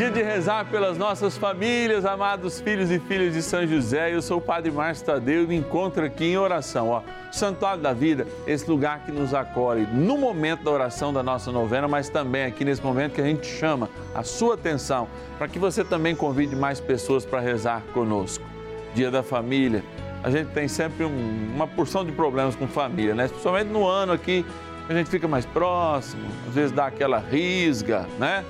Dia de rezar pelas nossas famílias, amados filhos e filhas de São José. Eu sou o Padre Márcio Tadeu e me encontro aqui em oração. Ó, Santuário da Vida, esse lugar que nos acolhe no momento da oração da nossa novena, mas também aqui nesse momento que a gente chama a sua atenção para que você também convide mais pessoas para rezar conosco. Dia da Família, a gente tem sempre um, uma porção de problemas com família, né? Principalmente no ano aqui, a gente fica mais próximo, às vezes dá aquela risga, né?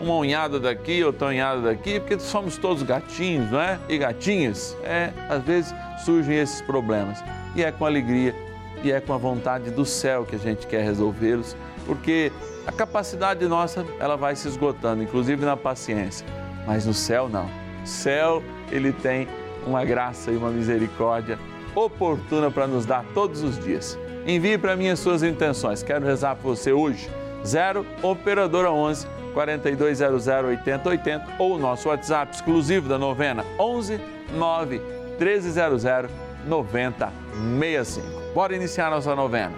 Uma unhada daqui, outra unhada daqui, porque somos todos gatinhos, não é? E gatinhas, é, às vezes surgem esses problemas. E é com alegria e é com a vontade do céu que a gente quer resolvê-los, porque a capacidade nossa, ela vai se esgotando, inclusive na paciência. Mas no céu não. O céu, ele tem uma graça e uma misericórdia oportuna para nos dar todos os dias. Envie para mim as suas intenções. Quero rezar por você hoje. 0 Operadora 11 4200 8080 ou o nosso WhatsApp exclusivo da novena 11 9 1300 9065. Bora iniciar nossa novena.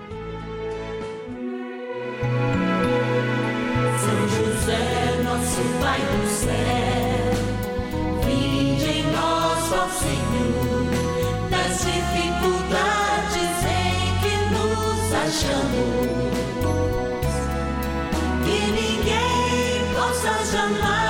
São José, nosso Pai do céu, vinde em nós, ó Senhor, nas dificuldades em que nos achamos. Possa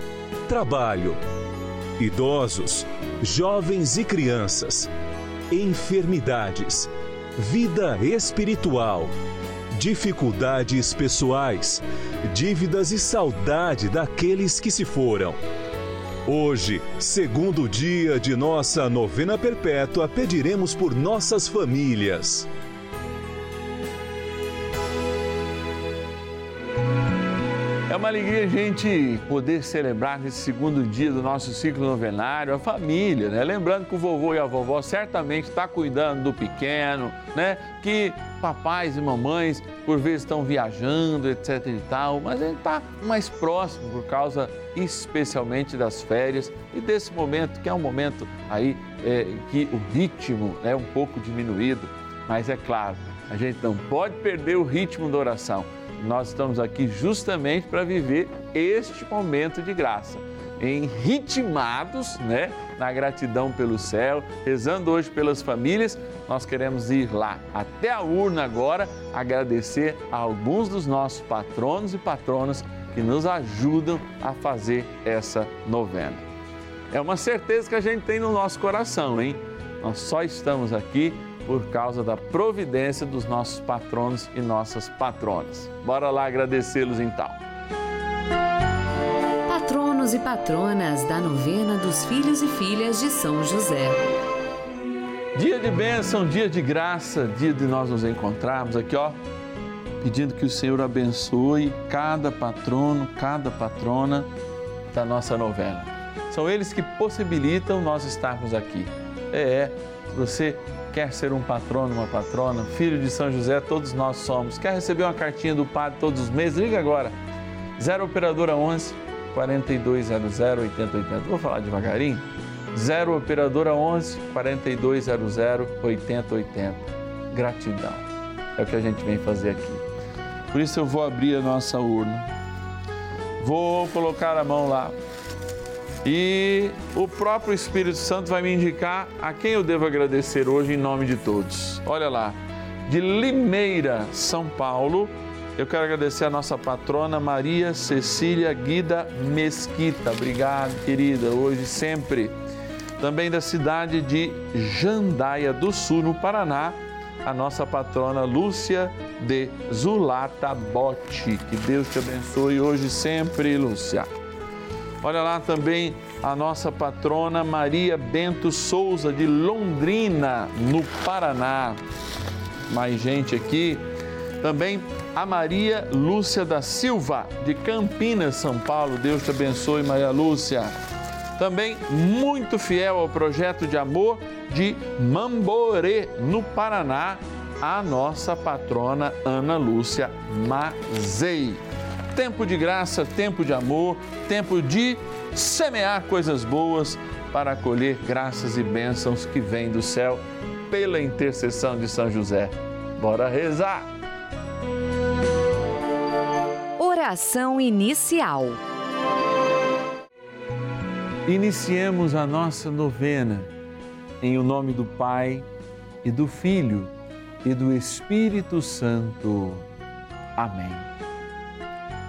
trabalho, idosos, jovens e crianças, enfermidades, vida espiritual, dificuldades pessoais, dívidas e saudade daqueles que se foram. Hoje, segundo dia de nossa novena perpétua, pediremos por nossas famílias. Uma alegria a gente poder celebrar nesse segundo dia do nosso ciclo novenário a família, né? Lembrando que o vovô e a vovó certamente estão cuidando do pequeno, né? Que papais e mamães por vezes estão viajando, etc e tal, mas gente está mais próximo por causa especialmente das férias e desse momento que é um momento aí é, que o ritmo é um pouco diminuído, mas é claro, a gente não pode perder o ritmo da oração nós estamos aqui justamente para viver este momento de graça, em ritmados, né, na gratidão pelo céu, rezando hoje pelas famílias. Nós queremos ir lá até a urna agora, agradecer a alguns dos nossos patronos e patronas que nos ajudam a fazer essa novena. É uma certeza que a gente tem no nosso coração, hein? Nós só estamos aqui por causa da providência dos nossos patronos e nossas patronas. Bora lá agradecê-los então. Patronos e patronas da novena dos filhos e filhas de São José. Dia de bênção, dia de graça, dia de nós nos encontrarmos aqui, ó, pedindo que o Senhor abençoe cada patrono, cada patrona da nossa novena. São eles que possibilitam nós estarmos aqui. É, é, você quer ser um patrono, uma patrona, filho de São José, todos nós somos. Quer receber uma cartinha do Padre todos os meses? Liga agora. 0 Operadora 11 4200 8080. Vou falar devagarinho. 0 Operadora 11 4200 8080. Gratidão. É o que a gente vem fazer aqui. Por isso eu vou abrir a nossa urna. Vou colocar a mão lá e o próprio Espírito Santo vai me indicar a quem eu devo agradecer hoje em nome de todos. Olha lá, de Limeira, São Paulo, Eu quero agradecer a nossa patrona Maria Cecília Guida Mesquita. Obrigado, querida, hoje sempre. Também da cidade de Jandaia do Sul, no Paraná, a nossa patrona Lúcia de Zulata Botti. Que Deus te abençoe hoje sempre, Lúcia. Olha lá também a nossa patrona Maria Bento Souza de Londrina, no Paraná. Mais gente aqui. Também a Maria Lúcia da Silva, de Campinas, São Paulo. Deus te abençoe, Maria Lúcia. Também muito fiel ao projeto de amor de Mamborê, no Paraná, a nossa patrona Ana Lúcia Mazei. Tempo de graça, tempo de amor, tempo de semear coisas boas para colher graças e bênçãos que vêm do céu pela intercessão de São José. Bora rezar! Oração inicial. Iniciemos a nossa novena em o nome do Pai e do Filho e do Espírito Santo. Amém.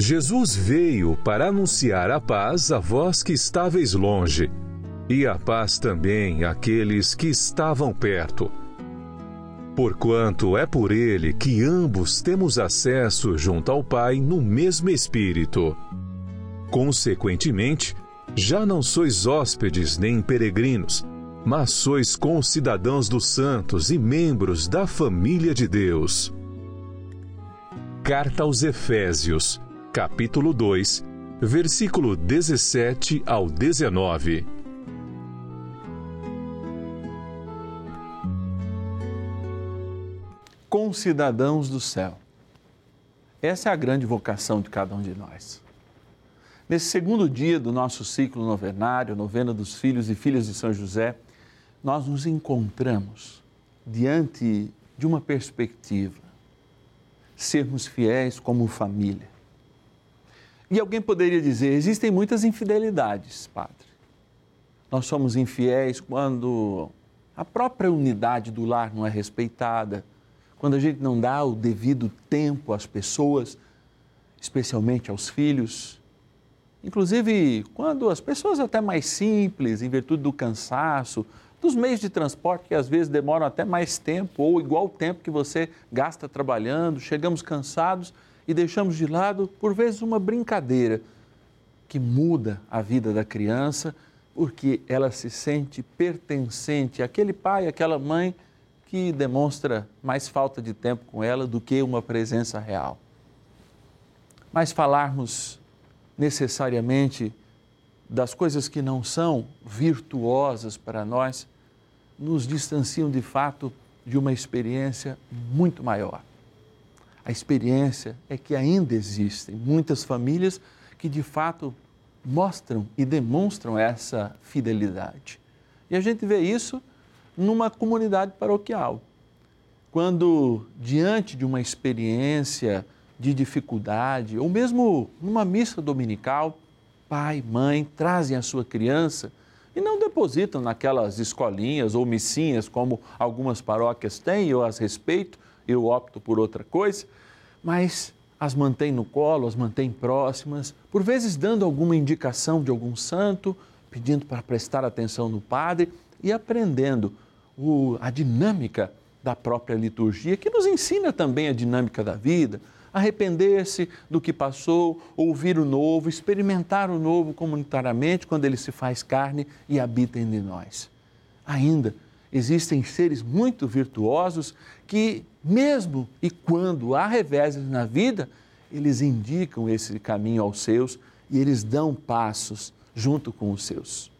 Jesus veio para anunciar a paz a vós que estáveis longe, e a paz também àqueles que estavam perto. Porquanto é por ele que ambos temos acesso junto ao Pai no mesmo Espírito. Consequentemente, já não sois hóspedes nem peregrinos, mas sois concidadãos dos santos e membros da família de Deus. Carta aos Efésios, capítulo 2, versículo 17 ao 19. Concidadãos do céu. Essa é a grande vocação de cada um de nós. Nesse segundo dia do nosso ciclo novenário, novena dos filhos e filhas de São José, nós nos encontramos diante de uma perspectiva: sermos fiéis como família. E alguém poderia dizer: existem muitas infidelidades, Padre. Nós somos infiéis quando a própria unidade do lar não é respeitada, quando a gente não dá o devido tempo às pessoas, especialmente aos filhos. Inclusive, quando as pessoas até mais simples, em virtude do cansaço, dos meios de transporte que às vezes demoram até mais tempo ou igual tempo que você gasta trabalhando, chegamos cansados e deixamos de lado, por vezes, uma brincadeira que muda a vida da criança porque ela se sente pertencente àquele pai, àquela mãe que demonstra mais falta de tempo com ela do que uma presença real. Mas falarmos necessariamente das coisas que não são virtuosas para nós, nos distanciam de fato de uma experiência muito maior. A experiência é que ainda existem muitas famílias que de fato mostram e demonstram essa fidelidade. E a gente vê isso numa comunidade paroquial. Quando, diante de uma experiência de dificuldade, ou mesmo numa missa dominical, pai, mãe trazem a sua criança e não depositam naquelas escolinhas ou missinhas como algumas paróquias têm, eu as respeito, eu opto por outra coisa, mas as mantém no colo, as mantém próximas, por vezes dando alguma indicação de algum santo, pedindo para prestar atenção no padre e aprendendo o, a dinâmica da própria liturgia, que nos ensina também a dinâmica da vida, arrepender-se do que passou, ouvir o novo, experimentar o novo comunitariamente quando ele se faz carne e habita entre nós. Ainda existem seres muito virtuosos que, mesmo e quando há reveses na vida, eles indicam esse caminho aos seus e eles dão passos junto com os seus.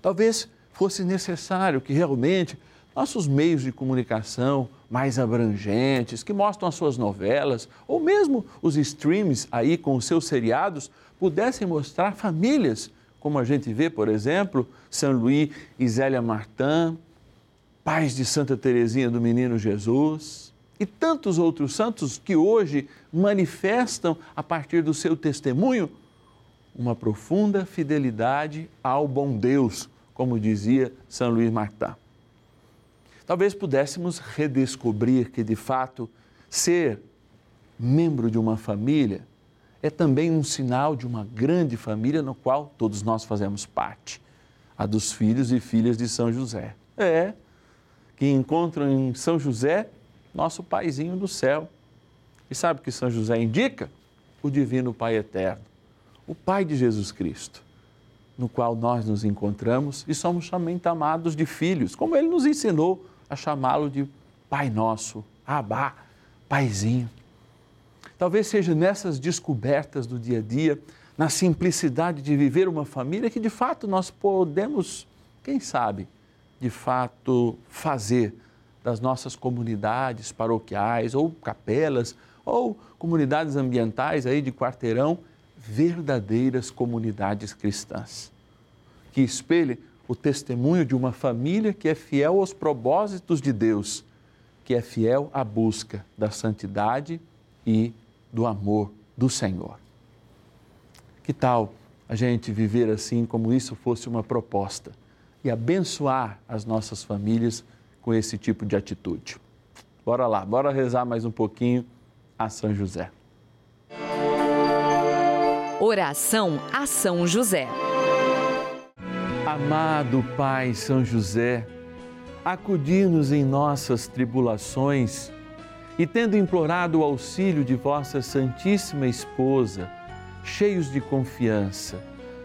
Talvez fosse necessário que realmente nossos meios de comunicação mais abrangentes, que mostram as suas novelas, ou mesmo os streams aí com os seus seriados, pudessem mostrar famílias, como a gente vê, por exemplo, São Luís e Zélia Martin, pais de Santa Teresinha do Menino Jesus, e tantos outros santos que hoje manifestam, a partir do seu testemunho, uma profunda fidelidade ao bom Deus, como dizia São Luís Martin. Talvez pudéssemos redescobrir que, de fato, ser membro de uma família é também um sinal de uma grande família no qual todos nós fazemos parte, a dos filhos e filhas de São José. É, que encontram em São José nosso paizinho do céu. E sabe o que São José indica? O Divino Pai Eterno, o Pai de Jesus Cristo, no qual nós nos encontramos e somos somente amados de filhos, como ele nos ensinou a chamá-lo de Pai Nosso, Abá, Paizinho. Talvez seja nessas descobertas do dia a dia, na simplicidade de viver uma família, que de fato nós podemos, quem sabe, de fato fazer das nossas comunidades paroquiais ou capelas ou comunidades ambientais aí de quarteirão verdadeiras comunidades cristãs que espelhem o testemunho de uma família que é fiel aos propósitos de Deus, que é fiel à busca da santidade e do amor do Senhor. Que tal a gente viver assim, como isso fosse uma proposta, e abençoar as nossas famílias com esse tipo de atitude? Bora lá, bora rezar mais um pouquinho a São José. Oração a São José. Amado Pai São José, acudir-nos em nossas tribulações e, tendo implorado o auxílio de vossa Santíssima Esposa, cheios de confiança,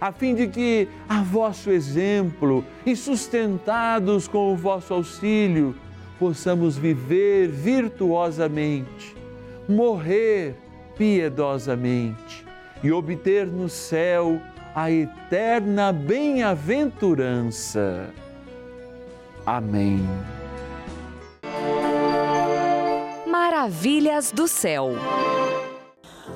a fim de que, a vosso exemplo e sustentados com o vosso auxílio, possamos viver virtuosamente, morrer piedosamente e obter no céu a eterna bem-aventurança. Amém. Maravilhas do céu.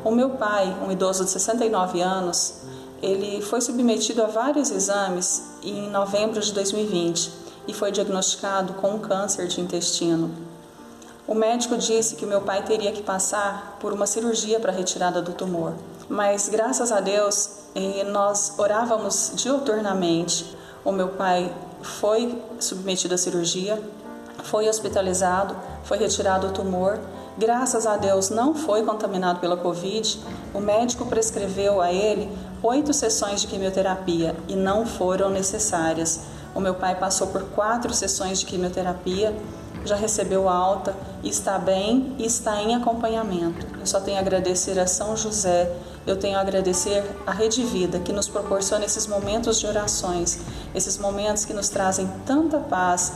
O meu pai, um idoso de 69 anos, ele foi submetido a vários exames em novembro de 2020 e foi diagnosticado com um câncer de intestino. O médico disse que meu pai teria que passar por uma cirurgia para retirada do tumor, mas graças a Deus eh, nós orávamos diuturnamente. O meu pai foi submetido à cirurgia, foi hospitalizado, foi retirado o tumor. Graças a Deus não foi contaminado pela Covid. O médico prescreveu a ele oito sessões de quimioterapia e não foram necessárias. O meu pai passou por quatro sessões de quimioterapia, já recebeu alta, está bem e está em acompanhamento. Eu só tenho a agradecer a São José, eu tenho a agradecer a Rede Vida que nos proporciona esses momentos de orações, esses momentos que nos trazem tanta paz,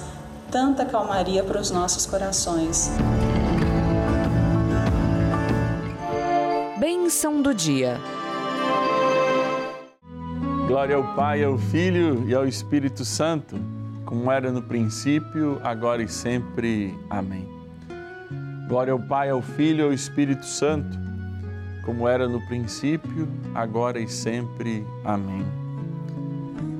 tanta calmaria para os nossos corações. Bênção do dia. Glória ao Pai, ao Filho e ao Espírito Santo, como era no princípio, agora e sempre. Amém. Glória ao Pai, ao Filho e ao Espírito Santo, como era no princípio, agora e sempre. Amém.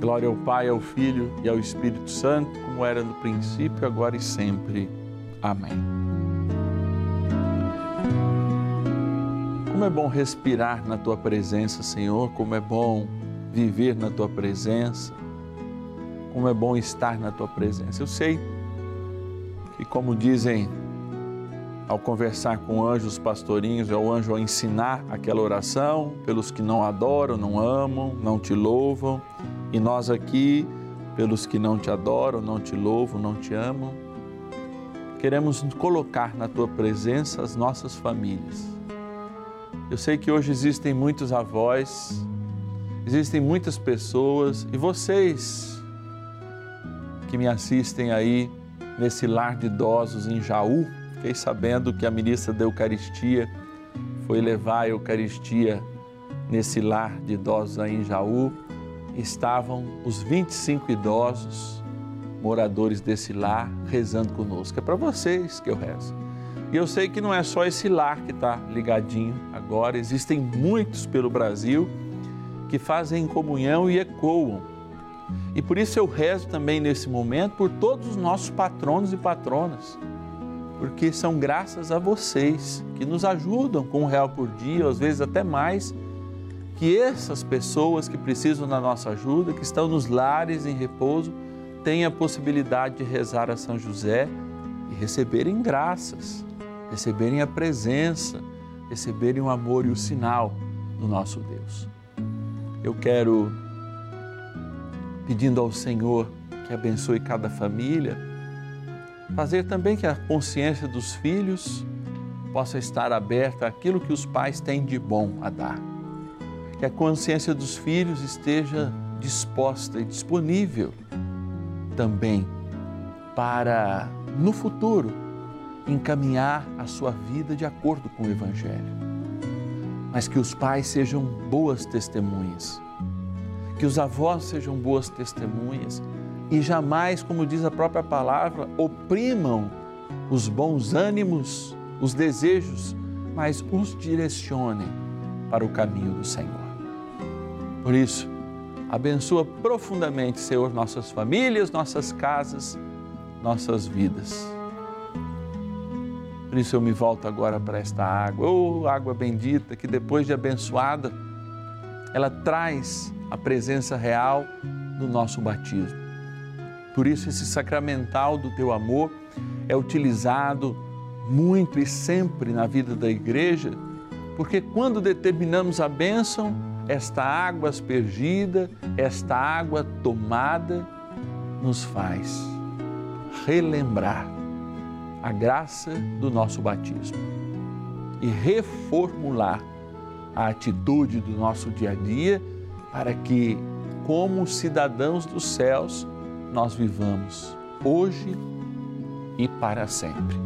Glória ao Pai, ao Filho e ao Espírito Santo, como era no princípio, agora e sempre. Amém. Como é bom respirar na tua presença, Senhor, como é bom viver na tua presença, como é bom estar na tua presença. Eu sei que, como dizem ao conversar com anjos pastorinhos, é o anjo a ensinar aquela oração pelos que não adoram, não amam, não te louvam, e nós aqui, pelos que não te adoram, não te louvam, não te amam, queremos colocar na tua presença as nossas famílias. Eu sei que hoje existem muitos avós, existem muitas pessoas e vocês que me assistem aí nesse lar de idosos em Jaú, fiquei sabendo que a ministra da Eucaristia foi levar a Eucaristia nesse lar de idosos aí em Jaú. Estavam os 25 idosos moradores desse lar rezando conosco. É para vocês que eu rezo. E eu sei que não é só esse lar que está ligadinho agora, existem muitos pelo Brasil que fazem comunhão e ecoam. E por isso eu rezo também nesse momento por todos os nossos patronos e patronas, porque são graças a vocês que nos ajudam com um real por dia, às vezes até mais, que essas pessoas que precisam da nossa ajuda, que estão nos lares em repouso, tenham a possibilidade de rezar a São José e receberem graças, receberem a presença, receberem o amor e o sinal do nosso Deus. Eu quero, pedindo ao Senhor que abençoe cada família, fazer também que a consciência dos filhos possa estar aberta àquilo que os pais têm de bom a dar. Que a consciência dos filhos esteja disposta e disponível também para, no futuro, encaminhar a sua vida de acordo com o Evangelho. Mas que os pais sejam boas testemunhas, que os avós sejam boas testemunhas e jamais, como diz a própria palavra, oprimam os bons ânimos, os desejos, mas os direcionem para o caminho do Senhor. Por isso, abençoa profundamente, Senhor, nossas famílias, nossas casas, nossas vidas. Por isso eu me volto agora para esta água, oh, água bendita, que depois de abençoada, ela traz a presença real do nosso batismo. Por isso, esse sacramental do teu amor é utilizado muito e sempre na vida da igreja, porque quando determinamos a bênção, esta água aspergida, esta água tomada, nos faz relembrar a graça do nosso batismo e reformular a atitude do nosso dia a dia para que, como cidadãos dos céus, nós vivamos hoje e para sempre.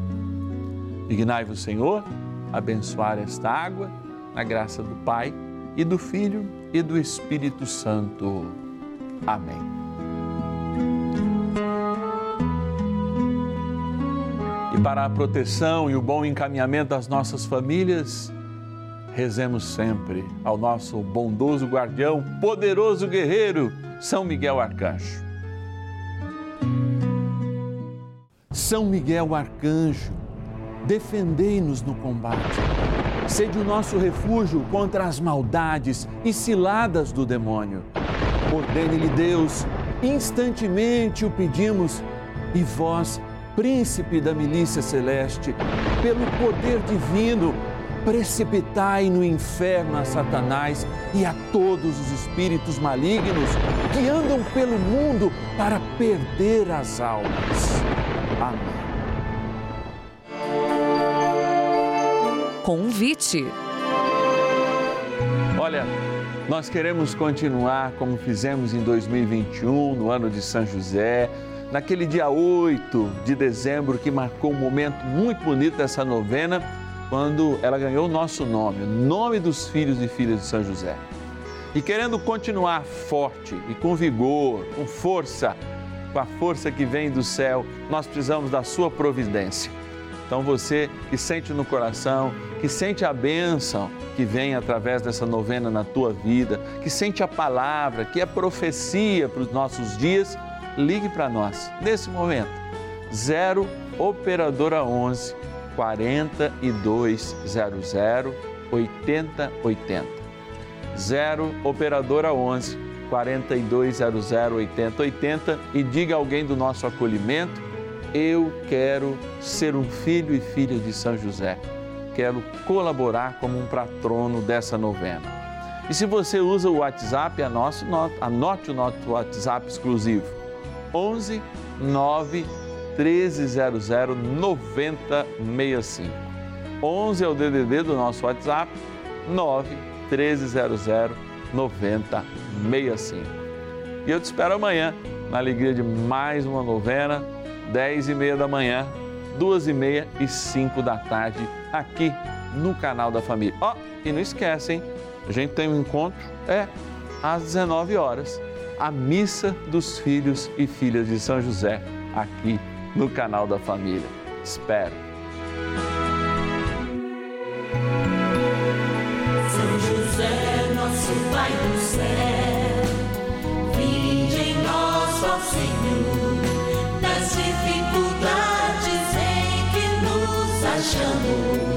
Dignai-vos, Senhor, abençoar esta água na graça do Pai e do Filho e do Espírito Santo. Amém. Para a proteção e o bom encaminhamento das nossas famílias, rezemos sempre ao nosso bondoso guardião, poderoso guerreiro, São Miguel Arcanjo. São Miguel Arcanjo, defendei-nos no combate. Sede o nosso refúgio contra as maldades e ciladas do demônio. Ordene-lhe Deus, instantemente o pedimos, e vós, príncipe da milícia celeste, pelo poder divino, precipitai no inferno a Satanás e a todos os espíritos malignos que andam pelo mundo para perder as almas. Amém. Convite. Olha, nós queremos continuar como fizemos em 2021, no ano de São José, naquele dia 8 de dezembro que marcou um momento muito bonito dessa novena, quando ela ganhou o nosso nome, o nome dos filhos e filhas de São José. E querendo continuar forte e com vigor, com força, com a força que vem do céu, nós precisamos da sua providência. Então você que sente no coração, que sente a bênção que vem através dessa novena na tua vida, que sente a palavra, que é profecia para os nossos dias, ligue para nós nesse momento. 0 operadora 11 4200 8080. 0 operadora 11 4200 8080 e diga alguém do nosso acolhimento eu quero ser um filho e filha de São José. Quero colaborar como um patrono dessa novena. E se você usa o WhatsApp, anote, anote o nosso WhatsApp exclusivo. 11 9 1300 9065. 11 é o DDD do nosso WhatsApp, 9 1300 9065. E eu te espero amanhã na alegria de mais uma novena 10 e meia da manhã, duas e meia e 5 da tarde, aqui no canal da família. Ó, oh, e não esquecem, a gente tem um encontro, é às 19 horas, a missa dos filhos e filhas de São José aqui no canal da família. Espero. São José, nosso Pai do céu, vinde em nós, ó Senhor, nas dificuldades em que nos achamos.